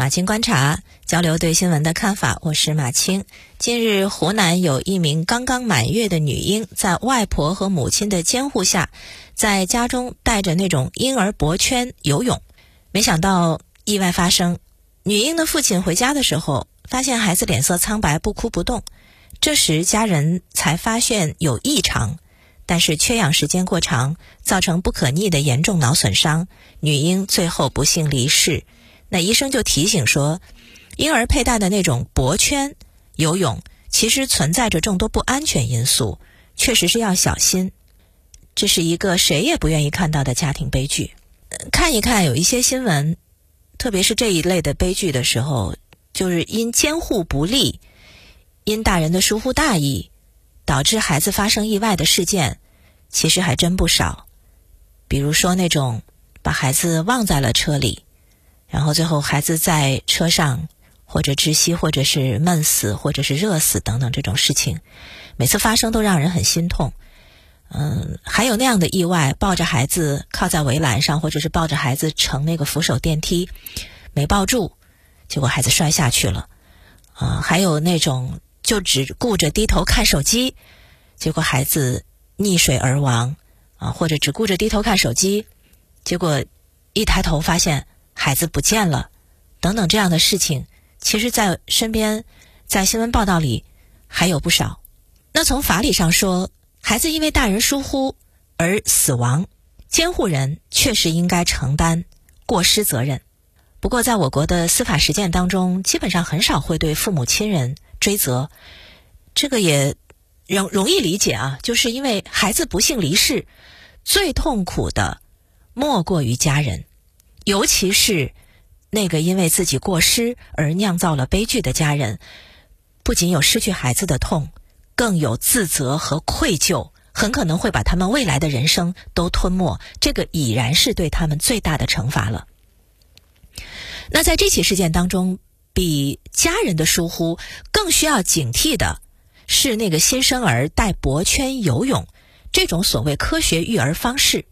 马青观察交流对新闻的看法，我是马青。近日，湖南有一名刚刚满月的女婴，在外婆和母亲的监护下，在家中带着那种婴儿脖圈游泳。没想到意外发生，女婴的父亲回家的时候，发现孩子脸色苍白，不哭不动。这时家人才发现有异常，但是缺氧时间过长，造成不可逆的严重脑损伤，女婴最后不幸离世。那医生就提醒说，婴儿佩戴的那种脖圈游泳，其实存在着众多不安全因素，确实是要小心。这是一个谁也不愿意看到的家庭悲剧。看一看有一些新闻，特别是这一类的悲剧的时候，就是因监护不力，因大人的疏忽大意，导致孩子发生意外的事件，其实还真不少。比如说那种把孩子忘在了车里。然后最后孩子在车上或者窒息，或者是闷死，或者是热死等等这种事情，每次发生都让人很心痛。嗯，还有那样的意外，抱着孩子靠在围栏上，或者是抱着孩子乘那个扶手电梯，没抱住，结果孩子摔下去了。啊，还有那种就只顾着低头看手机，结果孩子溺水而亡。啊，或者只顾着低头看手机，结果一抬头发现。孩子不见了，等等这样的事情，其实，在身边，在新闻报道里还有不少。那从法理上说，孩子因为大人疏忽而死亡，监护人确实应该承担过失责任。不过，在我国的司法实践当中，基本上很少会对父母亲人追责。这个也容容易理解啊，就是因为孩子不幸离世，最痛苦的莫过于家人。尤其是那个因为自己过失而酿造了悲剧的家人，不仅有失去孩子的痛，更有自责和愧疚，很可能会把他们未来的人生都吞没。这个已然是对他们最大的惩罚了。那在这起事件当中，比家人的疏忽更需要警惕的是那个新生儿戴脖圈游泳这种所谓科学育儿方式。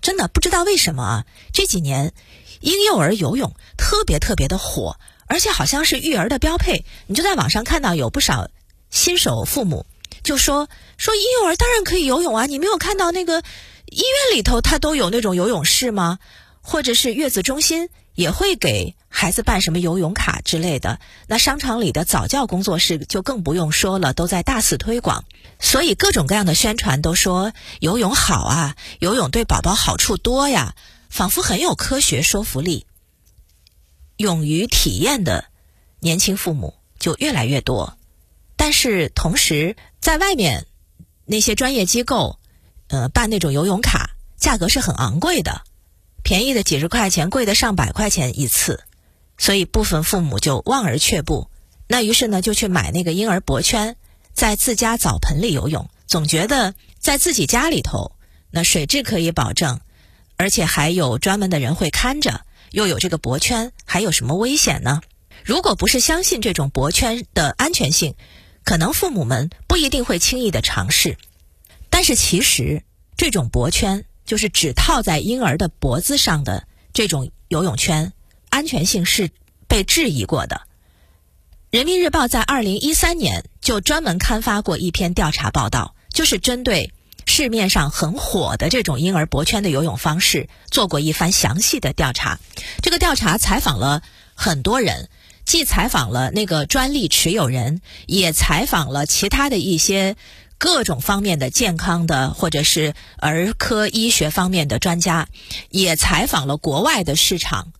真的不知道为什么啊，这几年。婴幼儿游泳特别特别的火，而且好像是育儿的标配。你就在网上看到有不少新手父母就说说婴幼儿当然可以游泳啊！你没有看到那个医院里头他都有那种游泳室吗？或者是月子中心也会给孩子办什么游泳卡之类的。那商场里的早教工作室就更不用说了，都在大肆推广。所以各种各样的宣传都说游泳好啊，游泳对宝宝好处多呀。仿佛很有科学说服力，勇于体验的年轻父母就越来越多。但是同时，在外面那些专业机构，呃，办那种游泳卡，价格是很昂贵的，便宜的几十块钱，贵的上百块钱一次。所以部分父母就望而却步。那于是呢，就去买那个婴儿脖圈，在自家澡盆里游泳，总觉得在自己家里头，那水质可以保证。而且还有专门的人会看着，又有这个脖圈，还有什么危险呢？如果不是相信这种脖圈的安全性，可能父母们不一定会轻易的尝试。但是其实这种脖圈就是只套在婴儿的脖子上的这种游泳圈，安全性是被质疑过的。人民日报在二零一三年就专门刊发过一篇调查报道，就是针对。市面上很火的这种婴儿脖圈的游泳方式，做过一番详细的调查。这个调查采访了很多人，既采访了那个专利持有人，也采访了其他的一些各种方面的健康的或者是儿科医学方面的专家，也采访了国外的市场，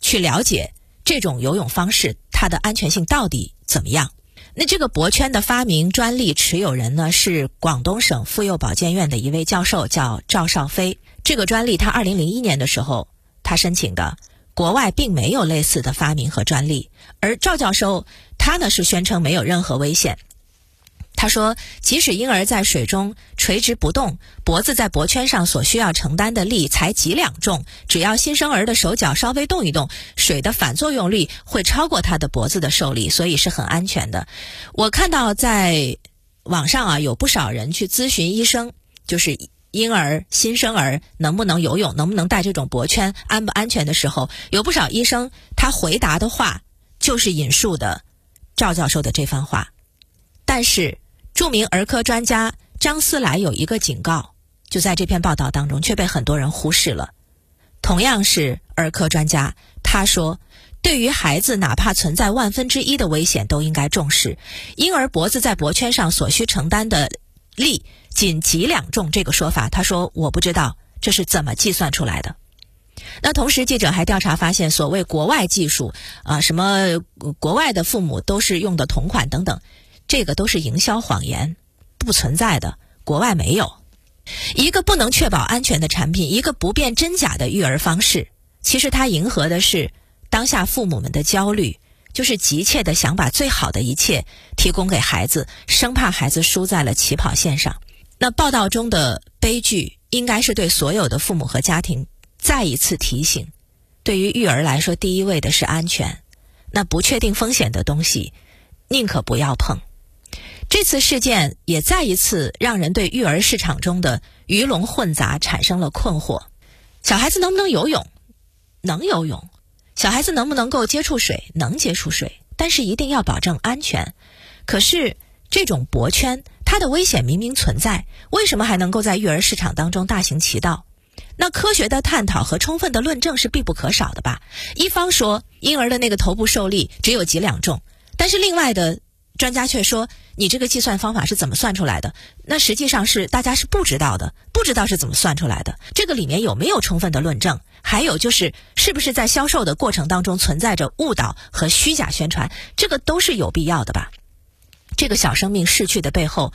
去了解这种游泳方式它的安全性到底怎么样。那这个脖圈的发明专利持有人呢，是广东省妇幼保健院的一位教授，叫赵少飞。这个专利他二零零一年的时候他申请的，国外并没有类似的发明和专利。而赵教授他呢是宣称没有任何危险。他说，即使婴儿在水中垂直不动，脖子在脖圈上所需要承担的力才几两重，只要新生儿的手脚稍微动一动，水的反作用力会超过他的脖子的受力，所以是很安全的。我看到在网上啊，有不少人去咨询医生，就是婴儿、新生儿能不能游泳，能不能戴这种脖圈，安不安全的时候，有不少医生他回答的话就是引述的赵教授的这番话。但是，著名儿科专家张思来有一个警告，就在这篇报道当中却被很多人忽视了。同样是儿科专家，他说。对于孩子，哪怕存在万分之一的危险，都应该重视。婴儿脖子在脖圈上所需承担的力仅几两重，这个说法，他说我不知道这是怎么计算出来的。那同时，记者还调查发现，所谓国外技术啊，什么国外的父母都是用的同款等等，这个都是营销谎言，不存在的，国外没有。一个不能确保安全的产品，一个不辨真假的育儿方式，其实它迎合的是。当下父母们的焦虑，就是急切的想把最好的一切提供给孩子，生怕孩子输在了起跑线上。那报道中的悲剧，应该是对所有的父母和家庭再一次提醒：对于育儿来说，第一位的是安全。那不确定风险的东西，宁可不要碰。这次事件也再一次让人对育儿市场中的鱼龙混杂产生了困惑：小孩子能不能游泳？能游泳。小孩子能不能够接触水？能接触水，但是一定要保证安全。可是这种脖圈，它的危险明明存在，为什么还能够在育儿市场当中大行其道？那科学的探讨和充分的论证是必不可少的吧？一方说婴儿的那个头部受力只有几两重，但是另外的。专家却说：“你这个计算方法是怎么算出来的？那实际上是大家是不知道的，不知道是怎么算出来的。这个里面有没有充分的论证？还有就是，是不是在销售的过程当中存在着误导和虚假宣传？这个都是有必要的吧？这个小生命逝去的背后，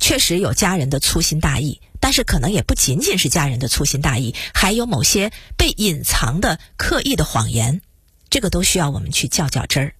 确实有家人的粗心大意，但是可能也不仅仅是家人的粗心大意，还有某些被隐藏的刻意的谎言，这个都需要我们去较较真儿。”